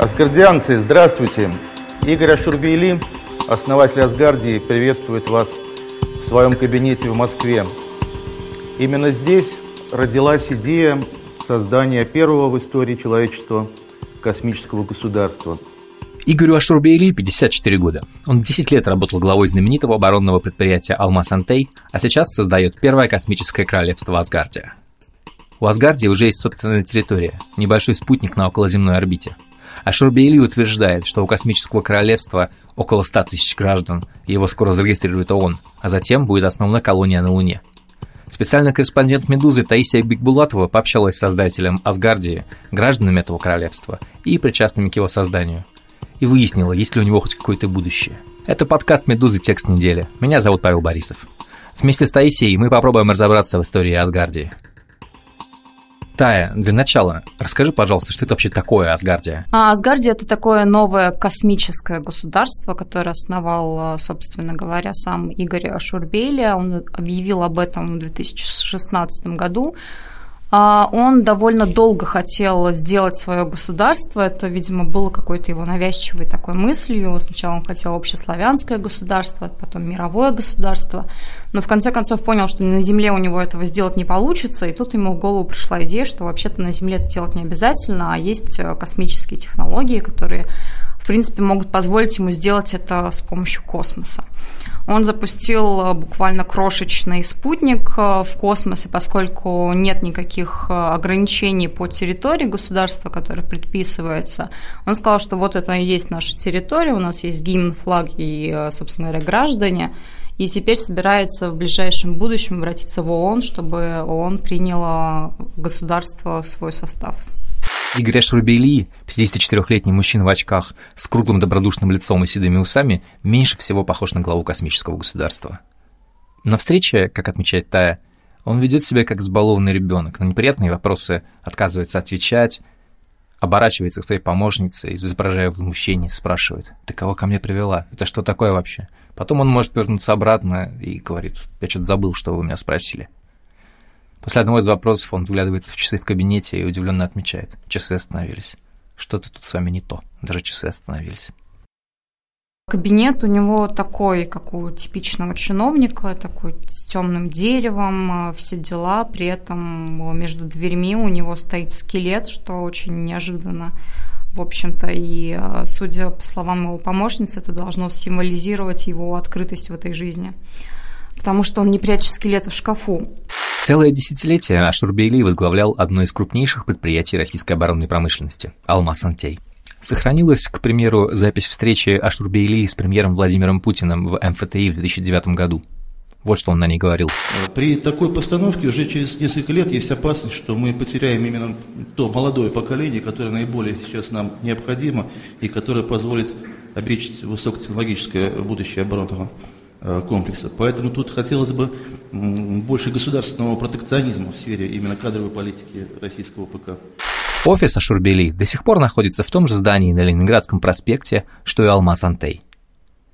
Асгардианцы, здравствуйте! Игорь Ашурбейли, основатель Асгардии, приветствует вас в своем кабинете в Москве. Именно здесь родилась идея создания первого в истории человечества космического государства. Игорю Ашурбейли 54 года. Он 10 лет работал главой знаменитого оборонного предприятия «Алмаз Антей», а сейчас создает первое космическое королевство Асгардия. У Асгардии уже есть собственная территория, небольшой спутник на околоземной орбите – а Шурбейли утверждает, что у космического королевства около 100 тысяч граждан, и его скоро зарегистрирует ООН, а затем будет основная колония на Луне. Специальный корреспондент «Медузы» Таисия Бигбулатова пообщалась с создателем Асгардии, гражданами этого королевства и причастными к его созданию. И выяснила, есть ли у него хоть какое-то будущее. Это подкаст «Медузы. Текст недели». Меня зовут Павел Борисов. Вместе с Таисией мы попробуем разобраться в истории Асгардии – Тая, для начала, расскажи, пожалуйста, что это вообще такое Асгардия? А, Асгардия – это такое новое космическое государство, которое основал, собственно говоря, сам Игорь Шурбеля. Он объявил об этом в 2016 году. А, он довольно долго хотел сделать свое государство. Это, видимо, было какой-то его навязчивой такой мыслью. Сначала он хотел общеславянское государство, потом мировое государство. Но в конце концов понял, что на Земле у него этого сделать не получится. И тут ему в голову пришла идея, что вообще-то на Земле это делать не обязательно, а есть э, космические технологии, которые в принципе, могут позволить ему сделать это с помощью космоса. Он запустил э, буквально крошечный спутник э, в космос, и поскольку нет никаких э, ограничений по территории государства, которое предписывается, он сказал, что вот это и есть наша территория, у нас есть гимн, флаг и, собственно говоря, граждане, и теперь собирается в ближайшем будущем обратиться в ООН, чтобы ООН приняла государство в свой состав. Игорь Шрубейли, 54-летний мужчина в очках с круглым добродушным лицом и седыми усами, меньше всего похож на главу космического государства. На встрече, как отмечает Тая, он ведет себя как избалованный ребенок, на неприятные вопросы отказывается отвечать, оборачивается к своей помощнице, изображая возмущение, спрашивает, «Ты кого ко мне привела? Это что такое вообще?» Потом он может вернуться обратно и говорит, «Я что-то забыл, что вы меня спросили». После одного из вопросов он вглядывается в часы в кабинете и удивленно отмечает. Часы остановились. Что-то тут с вами не то. Даже часы остановились. Кабинет у него такой, как у типичного чиновника, такой с темным деревом, э, все дела. При этом между дверьми у него стоит скелет, что очень неожиданно. В общем-то, и э, судя по словам его помощницы, это должно символизировать его открытость в этой жизни потому что он не прячет скелеты в шкафу. Целое десятилетие Ашурбейли возглавлял одно из крупнейших предприятий российской оборонной промышленности – «Алмаз Антей». Сохранилась, к примеру, запись встречи Ашурбейли с премьером Владимиром Путиным в МФТИ в 2009 году. Вот что он на ней говорил. При такой постановке уже через несколько лет есть опасность, что мы потеряем именно то молодое поколение, которое наиболее сейчас нам необходимо и которое позволит обеспечить высокотехнологическое будущее оборонного Э, комплекса. Поэтому тут хотелось бы больше государственного протекционизма в сфере именно кадровой политики российского ПК. Офис Ашурбели до сих пор находится в том же здании на Ленинградском проспекте, что и Алмаз Антей.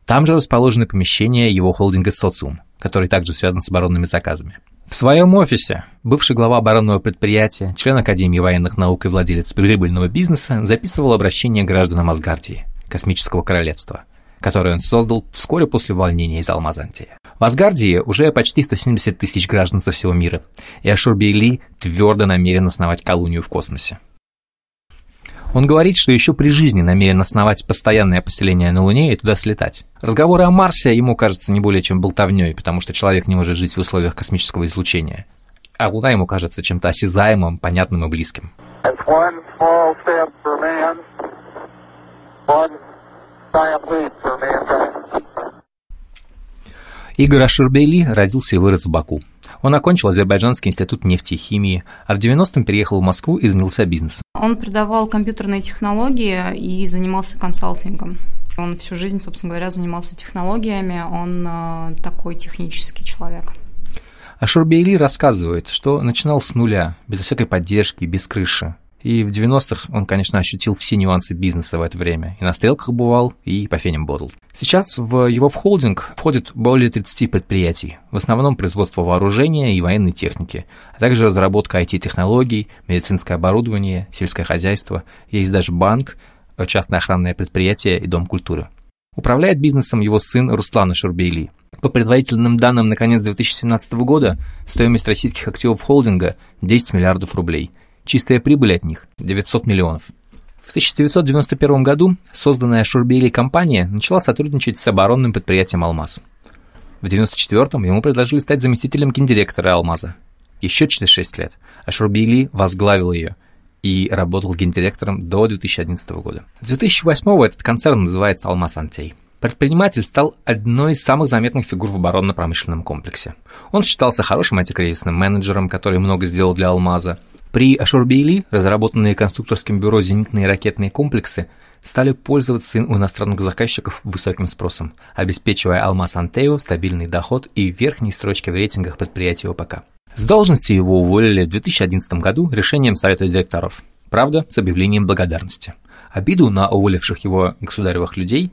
Там же расположены помещения его холдинга «Социум», который также связан с оборонными заказами. В своем офисе бывший глава оборонного предприятия, член Академии военных наук и владелец прибыльного бизнеса записывал обращение гражданам Асгардии, космического королевства – который он создал вскоре после увольнения из Алмазантии. В Асгардии уже почти 170 тысяч граждан со всего мира, и Ашурбейли твердо намерен основать колонию в космосе. Он говорит, что еще при жизни намерен основать постоянное поселение на Луне и туда слетать. Разговоры о Марсе ему кажутся не более чем болтовней, потому что человек не может жить в условиях космического излучения. А Луна ему кажется чем-то осязаемым, понятным и близким. Игорь Ашурбейли родился и вырос в Баку. Он окончил Азербайджанский институт нефти и химии, а в 90-м переехал в Москву и занялся бизнесом. Он преподавал компьютерные технологии и занимался консалтингом. Он всю жизнь, собственно говоря, занимался технологиями, он э, такой технический человек. Ашурбейли рассказывает, что начинал с нуля, без всякой поддержки, без крыши. И в 90-х он, конечно, ощутил все нюансы бизнеса в это время. И на стрелках бывал, и по феням бодал. Сейчас в его в холдинг входит более 30 предприятий. В основном производство вооружения и военной техники, а также разработка IT-технологий, медицинское оборудование, сельское хозяйство. Есть даже банк, частное охранное предприятие и Дом культуры. Управляет бизнесом его сын Руслан Ашурбейли. По предварительным данным на конец 2017 года стоимость российских активов холдинга 10 миллиардов рублей. Чистая прибыль от них 900 миллионов. В 1991 году созданная Шурбейли компания начала сотрудничать с оборонным предприятием «Алмаз». В 1994-м ему предложили стать заместителем гендиректора «Алмаза». Еще через 6 лет Ашурбейли возглавил ее и работал гендиректором до 2011 года. С 2008 этот концерн называется «Алмаз Антей». Предприниматель стал одной из самых заметных фигур в оборонно-промышленном комплексе. Он считался хорошим антикризисным менеджером, который много сделал для «Алмаза». При Ашурбейли разработанные конструкторским бюро зенитные ракетные комплексы стали пользоваться у иностранных заказчиков высоким спросом, обеспечивая «Алмаз Антею» стабильный доход и верхние строчки в рейтингах предприятий ОПК. С должности его уволили в 2011 году решением Совета директоров. Правда, с объявлением благодарности. Обиду на уволивших его государевых людей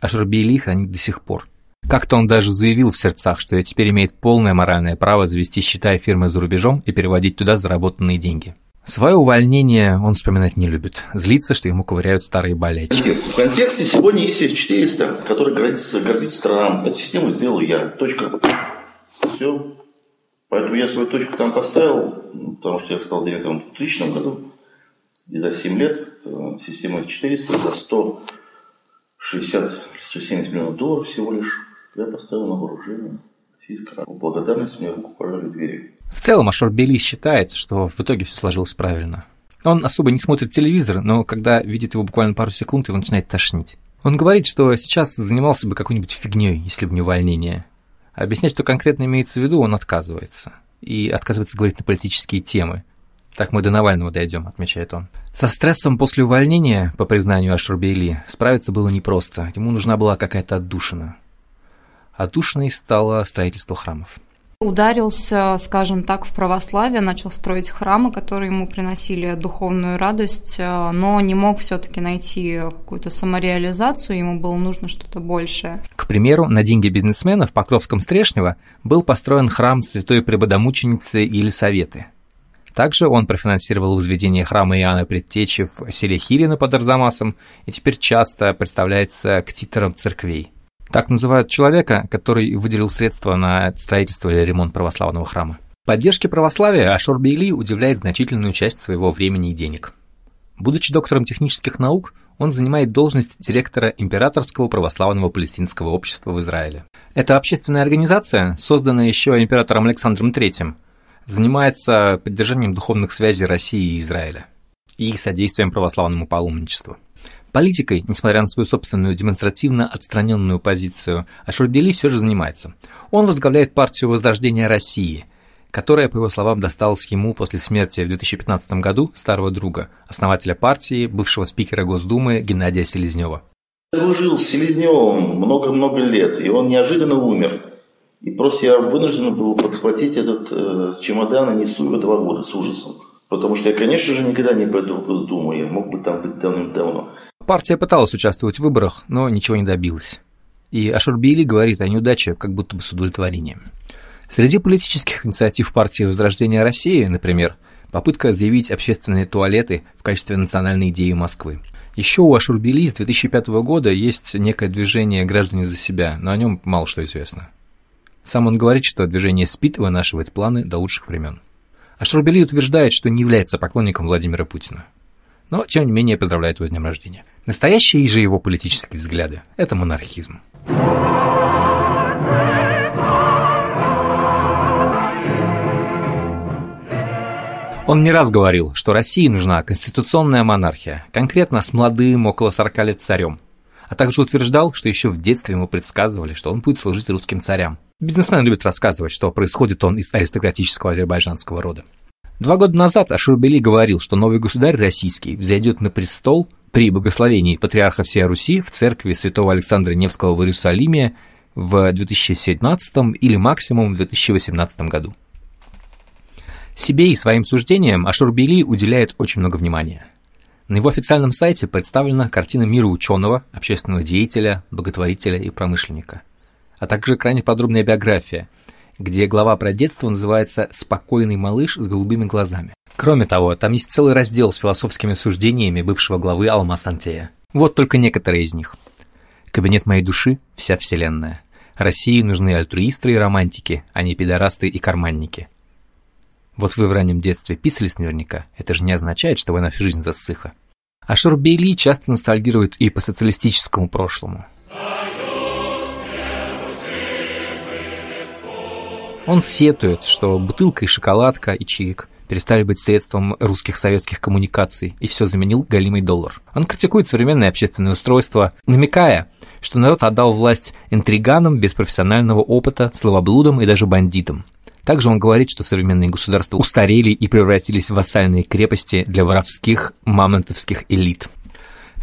Ашурбейли хранит до сих пор. Как-то он даже заявил в сердцах, что теперь имеет полное моральное право завести счета фирмы за рубежом и переводить туда заработанные деньги. Свое увольнение он вспоминать не любит. Злится, что ему ковыряют старые болячки. В контексте сегодня есть С-400, который гордится, гордится странам. Эту систему сделал я. Точка. Все. Поэтому я свою точку там поставил, потому что я стал директором в 2000 году. И за 7 лет э, система С-400 за 160 170 миллионов долларов всего лишь я поставил на вооружение российское. Благодарность мне руку пожали двери. В целом Ашор Белис считает, что в итоге все сложилось правильно. Он особо не смотрит телевизор, но когда видит его буквально пару секунд, его начинает тошнить. Он говорит, что сейчас занимался бы какой-нибудь фигней, если бы не увольнение. Объяснять, что конкретно имеется в виду, он отказывается. И отказывается говорить на политические темы. Так мы до Навального дойдем, отмечает он. Со стрессом после увольнения, по признанию Ашурбейли, справиться было непросто. Ему нужна была какая-то отдушина. Отдушиной стало строительство храмов ударился, скажем так, в православие, начал строить храмы, которые ему приносили духовную радость, э, но не мог все-таки найти какую-то самореализацию, ему было нужно что-то большее. К примеру, на деньги бизнесмена в Покровском Стрешнево был построен храм святой преподомученицы Елисаветы. Также он профинансировал возведение храма Иоанна Предтечи в селе Хирина под Арзамасом и теперь часто представляется к титрам церквей. Так называют человека, который выделил средства на строительство или ремонт православного храма. Поддержке православия Ашур Бейли уделяет значительную часть своего времени и денег. Будучи доктором технических наук, он занимает должность директора Императорского православного палестинского общества в Израиле. Эта общественная организация, созданная еще императором Александром III, занимается поддержанием духовных связей России и Израиля и содействием православному паломничеству. Политикой, несмотря на свою собственную демонстративно отстраненную позицию, Ашурбели все же занимается. Он возглавляет партию Возрождения России, которая, по его словам, досталась ему после смерти в 2015 году старого друга, основателя партии, бывшего спикера Госдумы Геннадия Селезнева. Дружил с Селезневым много-много лет, и он неожиданно умер. И просто я вынужден был подхватить этот э, чемодан и несу его два года с ужасом. Потому что я, конечно же, никогда не пойду в Госдуму, я мог бы там быть давным-давно. Партия пыталась участвовать в выборах, но ничего не добилась. И Ашурбили говорит о неудаче как будто бы с удовлетворением. Среди политических инициатив партии Возрождения России, например, попытка заявить общественные туалеты в качестве национальной идеи Москвы. Еще у Ашурбили с 2005 года есть некое движение «Граждане за себя», но о нем мало что известно. Сам он говорит, что движение спит и вынашивает планы до лучших времен. Ашурбели утверждает, что не является поклонником Владимира Путина но, тем не менее, поздравляет его с днем рождения. Настоящие же его политические взгляды – это монархизм. Он не раз говорил, что России нужна конституционная монархия, конкретно с молодым, около 40 лет царем, а также утверждал, что еще в детстве ему предсказывали, что он будет служить русским царям. Бизнесмен любит рассказывать, что происходит он из аристократического азербайджанского рода. Два года назад Ашурбели говорил, что новый государь российский взойдет на престол при благословении патриарха всей Руси в церкви святого Александра Невского в Иерусалиме в 2017 или максимум в 2018 году. Себе и своим суждениям Ашурбели уделяет очень много внимания. На его официальном сайте представлена картина мира ученого, общественного деятеля, благотворителя и промышленника, а также крайне подробная биография – где глава про детство называется «Спокойный малыш с голубыми глазами». Кроме того, там есть целый раздел с философскими суждениями бывшего главы Алмаз Антея. Вот только некоторые из них. Кабинет моей души – вся вселенная. России нужны альтруисты и романтики, а не пидорасты и карманники. Вот вы в раннем детстве писались наверняка, это же не означает, что вы на всю жизнь засыха. А Бейли часто ностальгирует и по социалистическому прошлому. Он сетует, что бутылка и шоколадка и чирик перестали быть средством русских советских коммуникаций, и все заменил галимый доллар. Он критикует современное общественное устройство, намекая, что народ отдал власть интриганам без профессионального опыта, словоблудам и даже бандитам. Также он говорит, что современные государства устарели и превратились в вассальные крепости для воровских мамонтовских элит.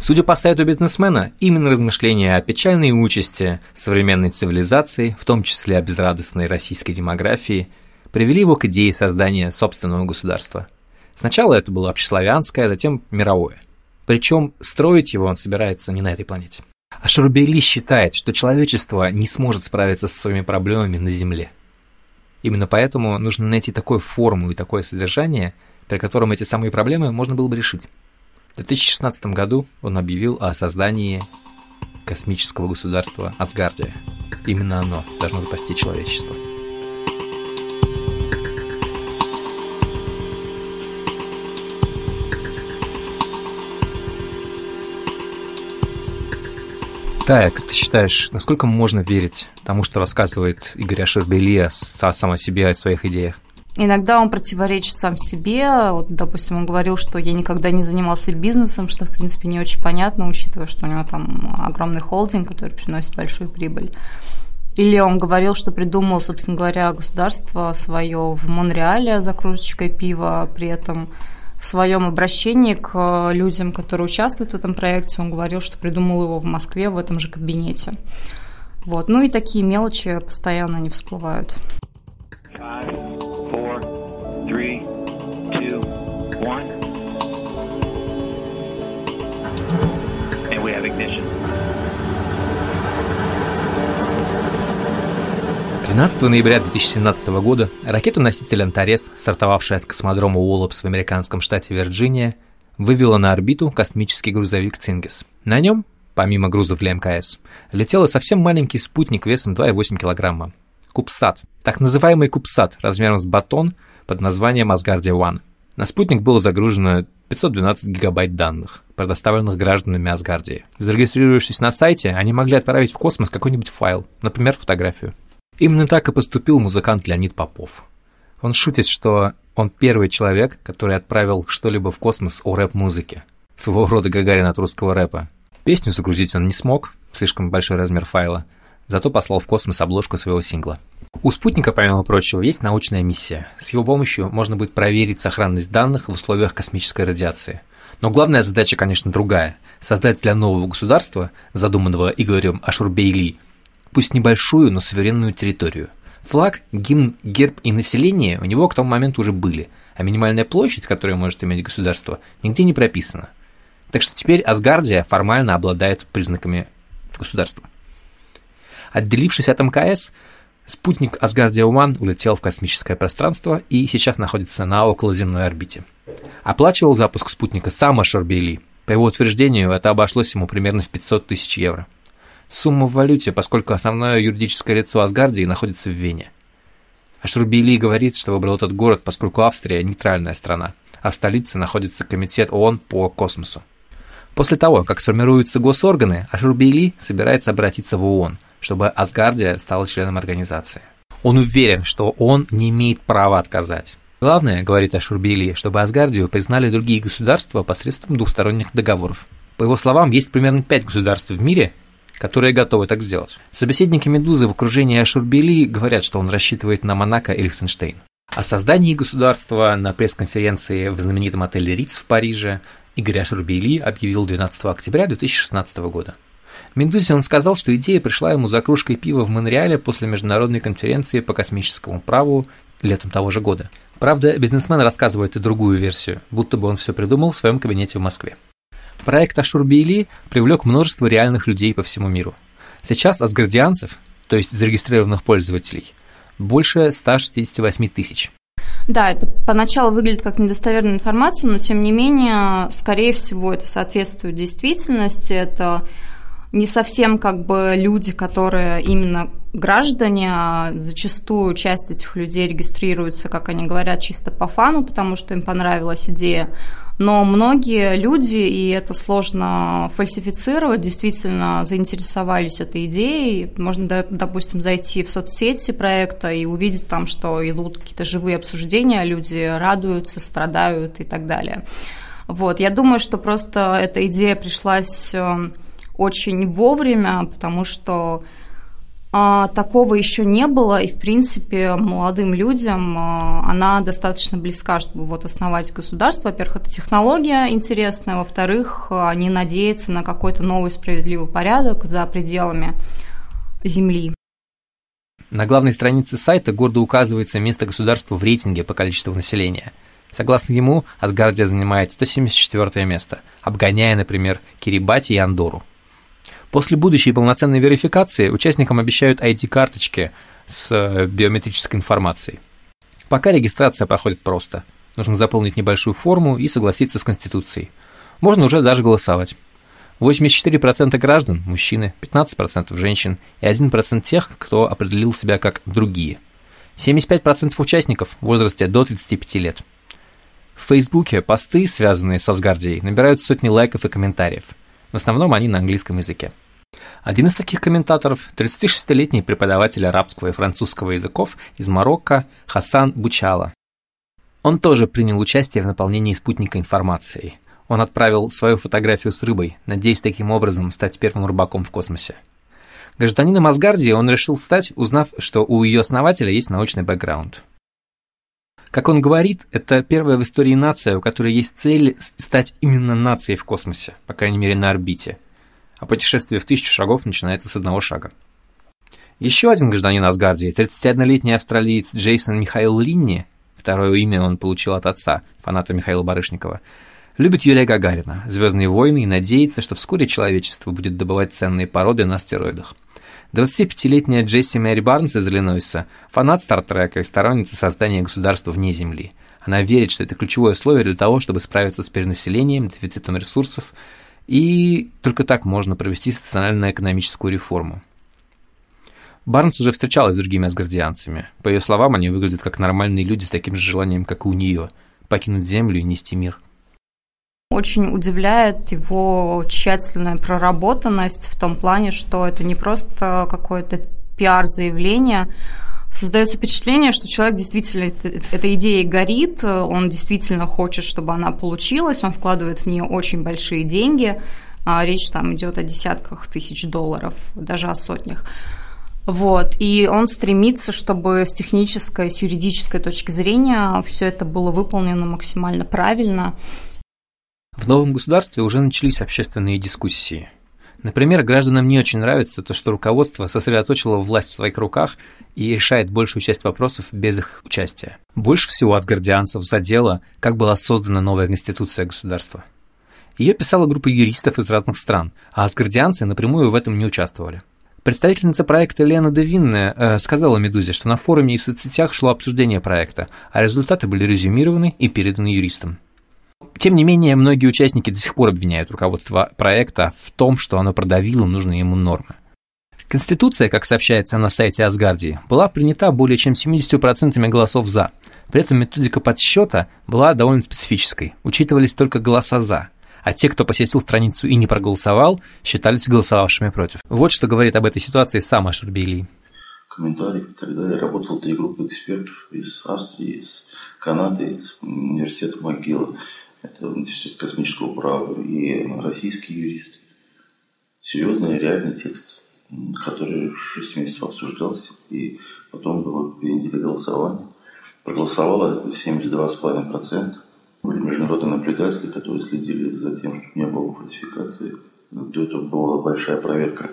Судя по сайту бизнесмена, именно размышления о печальной участи современной цивилизации, в том числе о безрадостной российской демографии, привели его к идее создания собственного государства. Сначала это было общеславянское, а затем мировое. Причем строить его он собирается не на этой планете. А Шарубейли считает, что человечество не сможет справиться со своими проблемами на Земле. Именно поэтому нужно найти такую форму и такое содержание, при котором эти самые проблемы можно было бы решить. В 2016 году он объявил о создании космического государства Асгардия. Именно оно должно спасти человечество. Тая, как ты считаешь, насколько можно верить тому, что рассказывает Игорь Ашербели сам о себе, о своих идеях? Иногда он противоречит сам себе. Вот, допустим, он говорил, что я никогда не занимался бизнесом, что, в принципе, не очень понятно, учитывая, что у него там огромный холдинг, который приносит большую прибыль. Или он говорил, что придумал, собственно говоря, государство свое в Монреале за кружечкой пива, при этом в своем обращении к э, людям, которые участвуют в этом проекте, он говорил, что придумал его в Москве в этом же кабинете. Вот. Ну и такие мелочи постоянно не всплывают. Four, three, two, And we have ignition. 12 ноября 2017 года ракета-носитель «Антарес», стартовавшая с космодрома Уоллопс в американском штате Вирджиния, вывела на орбиту космический грузовик «Цингес». На нем, помимо грузов для МКС, летел совсем маленький спутник весом 2,8 килограмма. Кубсат. Так называемый Кубсат размером с батон под названием Асгардия One. На спутник было загружено 512 гигабайт данных, предоставленных гражданами Асгардии. Зарегистрировавшись на сайте, они могли отправить в космос какой-нибудь файл, например, фотографию. Именно так и поступил музыкант Леонид Попов. Он шутит, что он первый человек, который отправил что-либо в космос о рэп-музыке. Своего рода Гагарин от русского рэпа. Песню загрузить он не смог, слишком большой размер файла, зато послал в космос обложку своего сингла. У спутника, помимо прочего, есть научная миссия. С его помощью можно будет проверить сохранность данных в условиях космической радиации. Но главная задача, конечно, другая – создать для нового государства, задуманного Игорем Ашурбейли, пусть небольшую, но суверенную территорию. Флаг, гимн, герб и население у него к тому моменту уже были, а минимальная площадь, которую может иметь государство, нигде не прописана. Так что теперь Асгардия формально обладает признаками государства. Отделившись от МКС, спутник Асгардия Уман улетел в космическое пространство и сейчас находится на околоземной орбите. Оплачивал запуск спутника сам Ашарбейли. По его утверждению, это обошлось ему примерно в 500 тысяч евро – Сумма в валюте, поскольку основное юридическое лицо Асгардии находится в Вене. Ашрубейли говорит, что выбрал этот город, поскольку Австрия – нейтральная страна, а в столице находится Комитет ООН по космосу. После того, как сформируются госорганы, Ашрубейли собирается обратиться в ООН, чтобы Асгардия стала членом организации. Он уверен, что ООН не имеет права отказать. Главное, говорит Ашурбейли, чтобы Асгардию признали другие государства посредством двухсторонних договоров. По его словам, есть примерно пять государств в мире, которые готовы так сделать. Собеседники «Медузы» в окружении Ашурбели говорят, что он рассчитывает на Монако и Лихтенштейн. О создании государства на пресс-конференции в знаменитом отеле Риц в Париже Игорь Ашурбели объявил 12 октября 2016 года. Медузе он сказал, что идея пришла ему за кружкой пива в Монреале после международной конференции по космическому праву летом того же года. Правда, бизнесмен рассказывает и другую версию, будто бы он все придумал в своем кабинете в Москве. Проект Ашурбейли привлек множество реальных людей по всему миру. Сейчас асгардианцев, то есть зарегистрированных пользователей, больше 168 тысяч. Да, это поначалу выглядит как недостоверная информация, но тем не менее, скорее всего, это соответствует действительности. Это не совсем как бы люди, которые именно граждане, а зачастую часть этих людей регистрируется, как они говорят, чисто по фану, потому что им понравилась идея. Но многие люди, и это сложно фальсифицировать, действительно заинтересовались этой идеей. Можно, допустим, зайти в соцсети проекта и увидеть там, что идут какие-то живые обсуждения, люди радуются, страдают и так далее. Вот. Я думаю, что просто эта идея пришлась э, очень вовремя, потому что а, такого еще не было, и, в принципе, молодым людям а, она достаточно близка, чтобы вот основать государство. Во-первых, это технология интересная, во-вторых, они надеются на какой-то новый справедливый порядок за пределами Земли. На главной странице сайта гордо указывается место государства в рейтинге по количеству населения. Согласно ему, Асгардия занимает 174 место, обгоняя, например, Кирибати и Андору. После будущей полноценной верификации участникам обещают ID-карточки с э, биометрической информацией. Пока регистрация проходит просто. Нужно заполнить небольшую форму и согласиться с Конституцией. Можно уже даже голосовать. 84% граждан – мужчины, 15% женщин и 1% тех, кто определил себя как «другие». 75% участников в возрасте до 35 лет. В Фейсбуке посты, связанные с Асгардией, набирают сотни лайков и комментариев – в основном они на английском языке. Один из таких комментаторов – 36-летний преподаватель арабского и французского языков из Марокко Хасан Бучала. Он тоже принял участие в наполнении спутника информацией. Он отправил свою фотографию с рыбой, надеясь таким образом стать первым рыбаком в космосе. Гражданином Асгардии он решил стать, узнав, что у ее основателя есть научный бэкграунд. Как он говорит, это первая в истории нация, у которой есть цель стать именно нацией в космосе, по крайней мере на орбите. А путешествие в тысячу шагов начинается с одного шага. Еще один гражданин Асгардии, 31-летний австралиец Джейсон Михаил Линни, второе имя он получил от отца, фаната Михаила Барышникова, любит Юрия Гагарина, «Звездные войны» и надеется, что вскоре человечество будет добывать ценные породы на астероидах. 25-летняя Джесси Мэри Барнс из Иллинойса – фанат Стартрека и сторонница создания государства вне Земли. Она верит, что это ключевое условие для того, чтобы справиться с перенаселением, дефицитом ресурсов, и только так можно провести социально-экономическую реформу. Барнс уже встречалась с другими асгардианцами. По ее словам, они выглядят как нормальные люди с таким же желанием, как и у нее – покинуть Землю и нести мир – очень удивляет его тщательная проработанность в том плане, что это не просто какое-то пиар-заявление, Создается впечатление, что человек действительно этой идеей горит, он действительно хочет, чтобы она получилась, он вкладывает в нее очень большие деньги, а речь там идет о десятках тысяч долларов, даже о сотнях. Вот. И он стремится, чтобы с технической, с юридической точки зрения все это было выполнено максимально правильно. В новом государстве уже начались общественные дискуссии. Например, гражданам не очень нравится то, что руководство сосредоточило власть в своих руках и решает большую часть вопросов без их участия. Больше всего асгардианцев задело, как была создана новая конституция государства. Ее писала группа юристов из разных стран, а асгардианцы напрямую в этом не участвовали. Представительница проекта Лена Девинная э, сказала «Медузе», что на форуме и в соцсетях шло обсуждение проекта, а результаты были резюмированы и переданы юристам. Тем не менее, многие участники до сих пор обвиняют руководство проекта в том, что оно продавило нужные ему нормы. Конституция, как сообщается на сайте Асгардии, была принята более чем 70% голосов «за». При этом методика подсчета была довольно специфической. Учитывались только голоса «за», а те, кто посетил страницу и не проголосовал, считались голосовавшими против. Вот что говорит об этой ситуации сам Ашурбейли. Комментарий. Тогда я работал три группы экспертов из Австрии, из Канады, из университета Могила это Институт космического права и российский юрист. Серьезный, реальный текст, который 6 месяцев обсуждался, и потом было две недели голосования. Проголосовало 72,5%. Были международные наблюдатели, которые следили за тем, чтобы не было фальсификации. До этого была большая проверка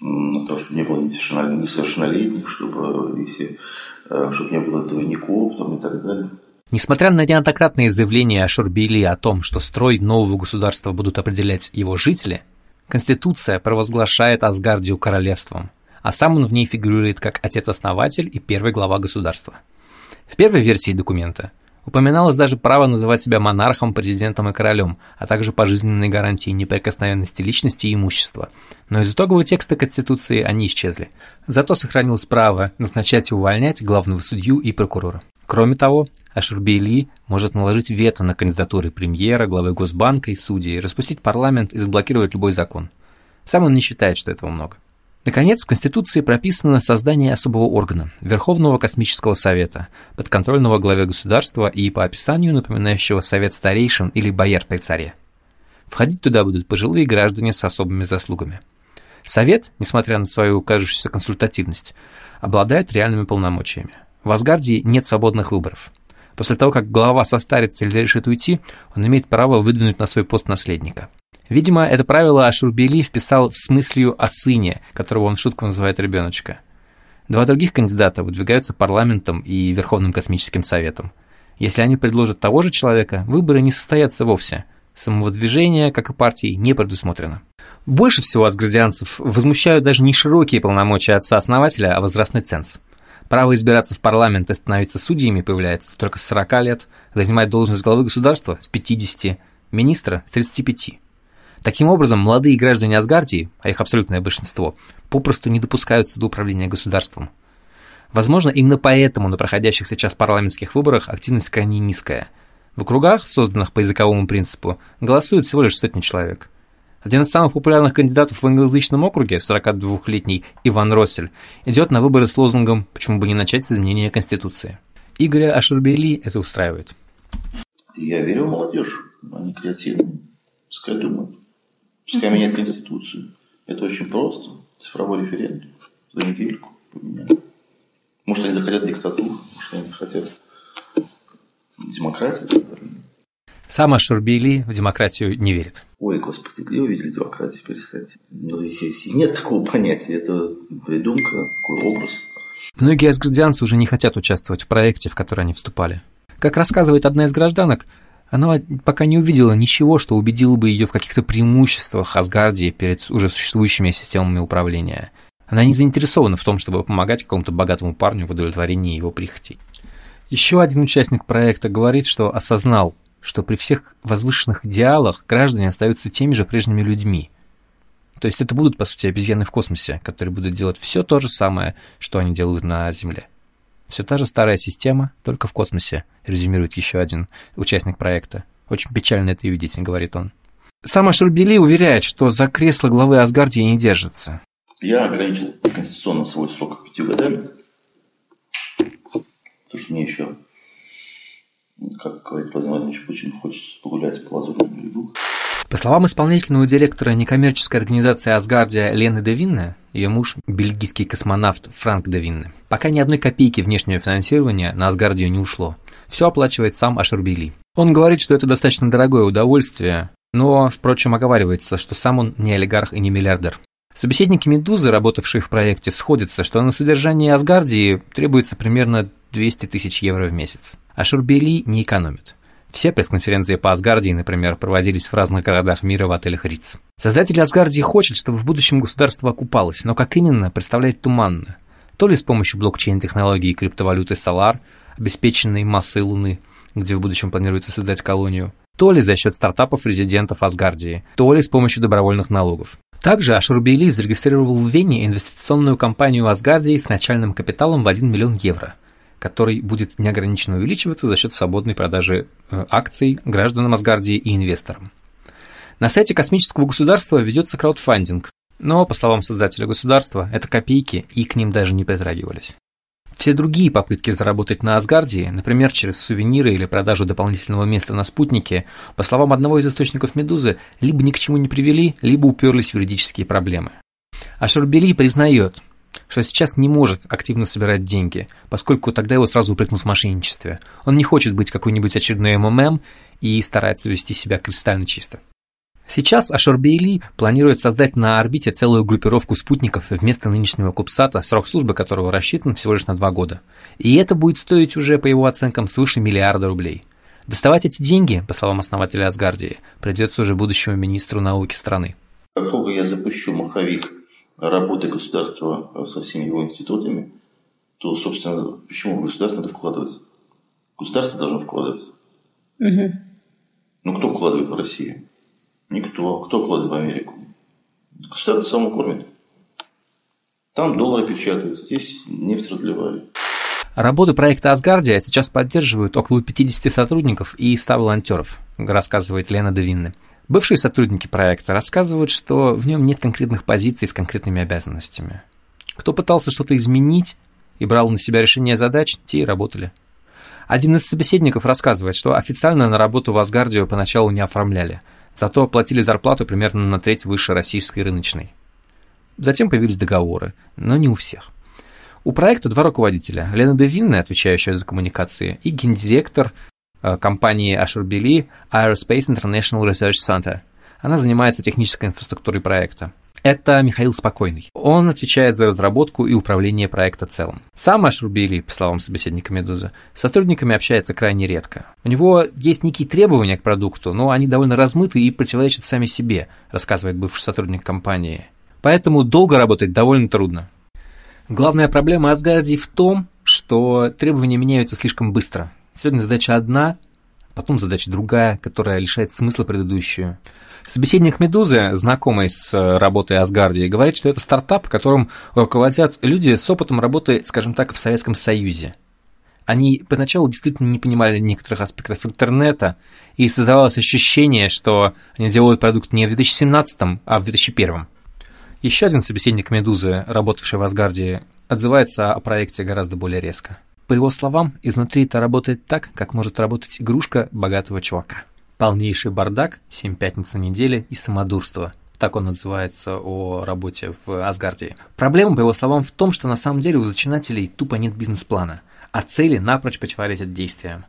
на то, чтобы не было несовершеннолетних, чтобы, если, э, чтобы не было двойников там, и так далее. Несмотря на неоднократные заявления Шурбили о том, что строй нового государства будут определять его жители, Конституция провозглашает Асгардию королевством, а сам он в ней фигурирует как отец-основатель и первый глава государства. В первой версии документа упоминалось даже право называть себя монархом, президентом и королем, а также пожизненные гарантии неприкосновенности личности и имущества. Но из итогового текста Конституции они исчезли. Зато сохранилось право назначать и увольнять главного судью и прокурора. Кроме того, Ашурбейли может наложить вето на кандидатуры премьера, главы Госбанка и судей, распустить парламент и заблокировать любой закон. Сам он не считает, что этого много. Наконец, в Конституции прописано создание особого органа – Верховного космического совета, подконтрольного главе государства и по описанию напоминающего совет старейшин или бояр при царе. Входить туда будут пожилые граждане с особыми заслугами. Совет, несмотря на свою кажущуюся консультативность, обладает реальными полномочиями. В Асгардии нет свободных выборов. После того, как глава состарится или решит уйти, он имеет право выдвинуть на свой пост наследника – Видимо, это правило Ашурбели вписал в смыслию о сыне, которого он в шутку называет ребеночка. Два других кандидата выдвигаются парламентом и Верховным космическим советом. Если они предложат того же человека, выборы не состоятся вовсе. Самого движения, как и партии, не предусмотрено. Больше всего асградианцев возмущают даже не широкие полномочия отца-основателя, а возрастной ценз. Право избираться в парламент и становиться судьями появляется только с 40 лет, занимать должность главы государства с 50, министра с 35. Таким образом, молодые граждане Асгардии, а их абсолютное большинство, попросту не допускаются до управления государством. Возможно, именно поэтому на проходящих сейчас парламентских выборах активность крайне низкая. В округах, созданных по языковому принципу, голосуют всего лишь сотни человек. Один из самых популярных кандидатов в англоязычном округе, 42-летний Иван Россель, идет на выборы с лозунгом «Почему бы не начать с изменения Конституции?». Игоря Ашербели это устраивает. Я верю в молодежь, они креативны, пускай думают. Пускай меняет Конституцию. Это очень просто. Цифровой референдум. За недельку поменяли. Может, они захотят диктатуру, может, они захотят демократию. Сам Ашурбейли в демократию не верит. Ой, господи, где вы видели демократию, перестаньте. Ну, нет такого понятия, это придумка, такой образ. Многие асгардианцы уже не хотят участвовать в проекте, в который они вступали. Как рассказывает одна из гражданок, она пока не увидела ничего, что убедило бы ее в каких-то преимуществах Асгардии перед уже существующими системами управления. Она не заинтересована в том, чтобы помогать какому-то богатому парню в удовлетворении его прихотей. Еще один участник проекта говорит, что осознал, что при всех возвышенных идеалах граждане остаются теми же прежними людьми. То есть это будут, по сути, обезьяны в космосе, которые будут делать все то же самое, что они делают на Земле. Все та же старая система, только в космосе, резюмирует еще один участник проекта. Очень печально это видеть, говорит он. Сам Ашербели уверяет, что за кресло главы Асгардии не держится. Я ограничил конституционно свой срок пятью годами. Потому что мне еще, как говорит Владимир Владимирович Путин, хочется погулять по лазурному берегу. По словам исполнительного директора некоммерческой организации Асгардия Лены Девинне, ее муж – бельгийский космонавт Франк Девинне, пока ни одной копейки внешнего финансирования на Асгардию не ушло. Все оплачивает сам Ашербили. Он говорит, что это достаточно дорогое удовольствие, но, впрочем, оговаривается, что сам он не олигарх и не миллиардер. Собеседники «Медузы», работавшие в проекте, сходятся, что на содержание Асгардии требуется примерно 200 тысяч евро в месяц. А Шурбели не экономит. Все пресс-конференции по Асгардии, например, проводились в разных городах мира в отелях Риц. Создатель Асгардии хочет, чтобы в будущем государство окупалось, но как именно, представляет туманно. То ли с помощью блокчейн-технологии и криптовалюты Solar, обеспеченной массой Луны, где в будущем планируется создать колонию, то ли за счет стартапов резидентов Асгардии, то ли с помощью добровольных налогов. Также Ашурбейли зарегистрировал в Вене инвестиционную компанию Асгардии с начальным капиталом в 1 миллион евро – который будет неограниченно увеличиваться за счет свободной продажи э, акций гражданам Асгардии и инвесторам. На сайте космического государства ведется краудфандинг, но, по словам создателя государства, это копейки и к ним даже не притрагивались. Все другие попытки заработать на Асгардии, например, через сувениры или продажу дополнительного места на спутнике, по словам одного из источников «Медузы», либо ни к чему не привели, либо уперлись в юридические проблемы. А Шурбели признает, что сейчас не может активно собирать деньги, поскольку тогда его сразу упрекнут в мошенничестве. Он не хочет быть какой-нибудь очередной МММ и старается вести себя кристально чисто. Сейчас Ашорбейли планирует создать на орбите целую группировку спутников вместо нынешнего Кубсата, срок службы которого рассчитан всего лишь на два года. И это будет стоить уже, по его оценкам, свыше миллиарда рублей. Доставать эти деньги, по словам основателя Асгардии, придется уже будущему министру науки страны. Как только я запущу маховик работы государства со всеми его институтами, то, собственно, почему в государство надо вкладывать? Государство должно вкладывать. Угу. Ну, кто вкладывает в Россию? Никто. Кто вкладывает в Америку? Государство само кормит. Там доллары печатают, здесь нефть разливают. Работу проекта «Асгардия» сейчас поддерживают около 50 сотрудников и 100 волонтеров, рассказывает Лена Девинны. Бывшие сотрудники проекта рассказывают, что в нем нет конкретных позиций с конкретными обязанностями. Кто пытался что-то изменить и брал на себя решение задач, те и работали. Один из собеседников рассказывает, что официально на работу в Асгардию поначалу не оформляли, зато оплатили зарплату примерно на треть выше российской рыночной. Затем появились договоры, но не у всех. У проекта два руководителя. Лена Девинна, отвечающая за коммуникации, и гендиректор компании Ашурбели Aerospace International Research Center. Она занимается технической инфраструктурой проекта. Это Михаил Спокойный. Он отвечает за разработку и управление проекта целым. Сам Ашурбели, по словам собеседника «Медузы», с сотрудниками общается крайне редко. У него есть некие требования к продукту, но они довольно размыты и противоречат сами себе, рассказывает бывший сотрудник компании. Поэтому долго работать довольно трудно. Главная проблема Асгардии в том, что требования меняются слишком быстро. Сегодня задача одна, потом задача другая, которая лишает смысла предыдущую. Собеседник «Медузы», знакомый с э, работой Асгардии, говорит, что это стартап, которым руководят люди с опытом работы, скажем так, в Советском Союзе. Они поначалу действительно не понимали некоторых аспектов интернета, и создавалось ощущение, что они делают продукт не в 2017, а в 2001. Еще один собеседник «Медузы», работавший в Асгарде, отзывается о проекте гораздо более резко. По его словам, изнутри это работает так, как может работать игрушка богатого чувака. Полнейший бардак, семь пятниц на неделе и самодурство. Так он называется о работе в Асгарде. Проблема, по его словам, в том, что на самом деле у зачинателей тупо нет бизнес-плана, а цели напрочь противоречат действиям.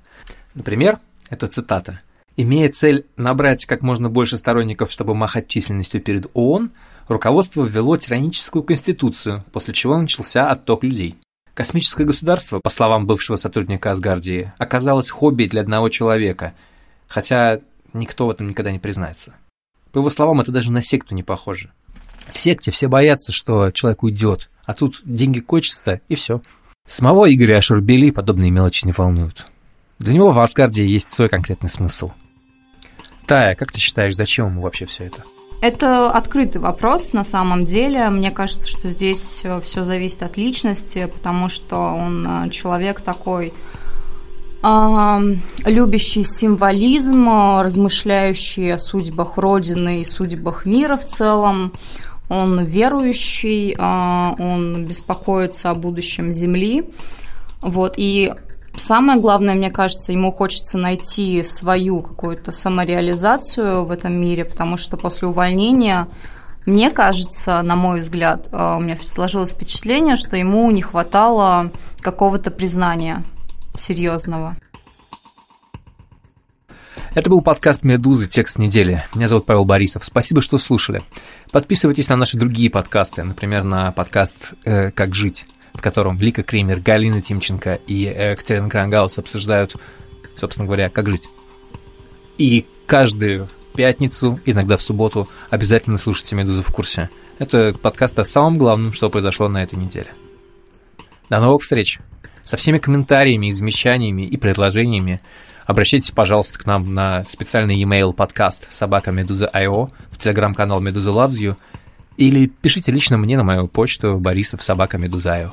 Например, это цитата. «Имея цель набрать как можно больше сторонников, чтобы махать численностью перед ООН, руководство ввело тираническую конституцию, после чего начался отток людей. Космическое государство, по словам бывшего сотрудника Асгардии, оказалось хобби для одного человека, хотя никто в этом никогда не признается. По его словам, это даже на секту не похоже. В секте все боятся, что человек уйдет, а тут деньги кончатся, и все. Самого Игоря Ашурбели подобные мелочи не волнуют. Для него в Асгарде есть свой конкретный смысл. Тая, как ты считаешь, зачем ему вообще все это? Это открытый вопрос на самом деле. Мне кажется, что здесь э, все зависит от личности, потому что он э, человек такой любящий символизм, размышляющий о судьбах Родины и судьбах мира в целом. Он верующий, а, он беспокоится о будущем Земли. Вот, и Самое главное, мне кажется, ему хочется найти свою какую-то самореализацию в этом мире, потому что после увольнения, мне кажется, на мой взгляд, э, у меня сложилось впечатление, что ему не хватало какого-то признания серьезного. Это был подкаст «Медузы. Текст недели». Меня зовут Павел Борисов. Спасибо, что слушали. Подписывайтесь на наши другие подкасты, например, на подкаст э, «Как жить» в котором Лика Кремер, Галина Тимченко и Екатерина Крангаус обсуждают, собственно говоря, как жить. И каждую пятницу, иногда в субботу, обязательно слушайте «Медузу в курсе». Это подкаст о самом главном, что произошло на этой неделе. До новых встреч! Со всеми комментариями, замечаниями и предложениями обращайтесь, пожалуйста, к нам на специальный e-mail подкаст собака Медуза.io в телеграм-канал Медуза Loves You или пишите лично мне на мою почту борисов собака Медуза.io.